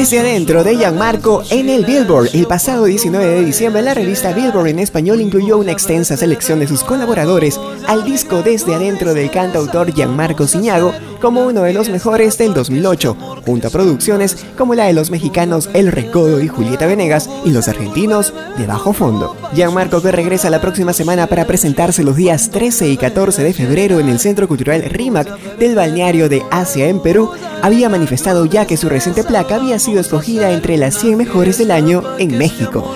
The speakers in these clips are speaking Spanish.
Desde adentro de Gianmarco en el Billboard, el pasado 19 de diciembre la revista Billboard en español incluyó una extensa selección de sus colaboradores al disco Desde adentro del cantautor Gianmarco Ciñago como uno de los mejores del 2008, junto a producciones como la de los mexicanos El Recodo y Julieta Venegas y los argentinos de Bajo Fondo. Gianmarco que regresa la próxima semana para presentarse los días 13 y 14 de febrero en el Centro Cultural RIMAC del balneario de Asia en Perú, había manifestado ya que su reciente placa había sido escogida entre las 100 mejores del año en México.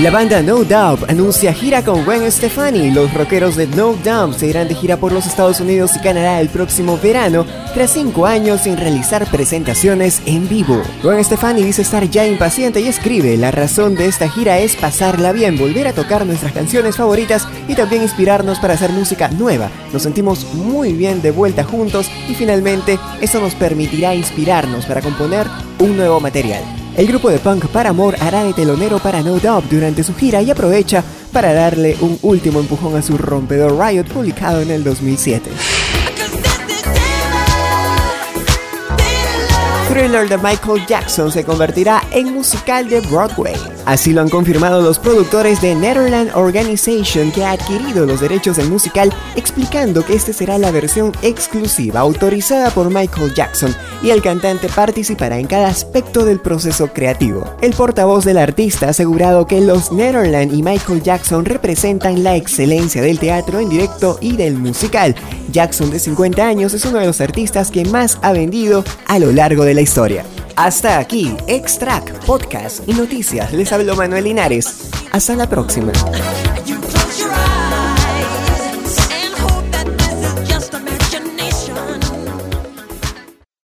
La banda No Doubt anuncia gira con Gwen Stefani. Los rockeros de No Doubt se irán de gira por los Estados Unidos y Canadá el próximo verano, tras cinco años sin realizar presentaciones en vivo. Gwen Stefani dice estar ya impaciente y escribe: La razón de esta gira es pasarla bien, volver a tocar nuestras canciones favoritas y también inspirarnos para hacer música nueva. Nos sentimos muy bien de vuelta juntos y finalmente eso nos permitirá inspirarnos para componer un nuevo material. El grupo de punk Paramore hará de telonero para No Doubt durante su gira y aprovecha para darle un último empujón a su rompedor Riot publicado en el 2007. Thriller de Michael Jackson se convertirá en musical de Broadway. Así lo han confirmado los productores de Netherland Organization que ha adquirido los derechos del musical, explicando que esta será la versión exclusiva autorizada por Michael Jackson y el cantante participará en cada aspecto del proceso creativo. El portavoz del artista ha asegurado que los Netherland y Michael Jackson representan la excelencia del teatro en directo y del musical. Jackson de 50 años es uno de los artistas que más ha vendido a lo largo de la historia. Hasta aquí, Extract, Podcast y Noticias. Les habló Manuel Linares. Hasta la próxima.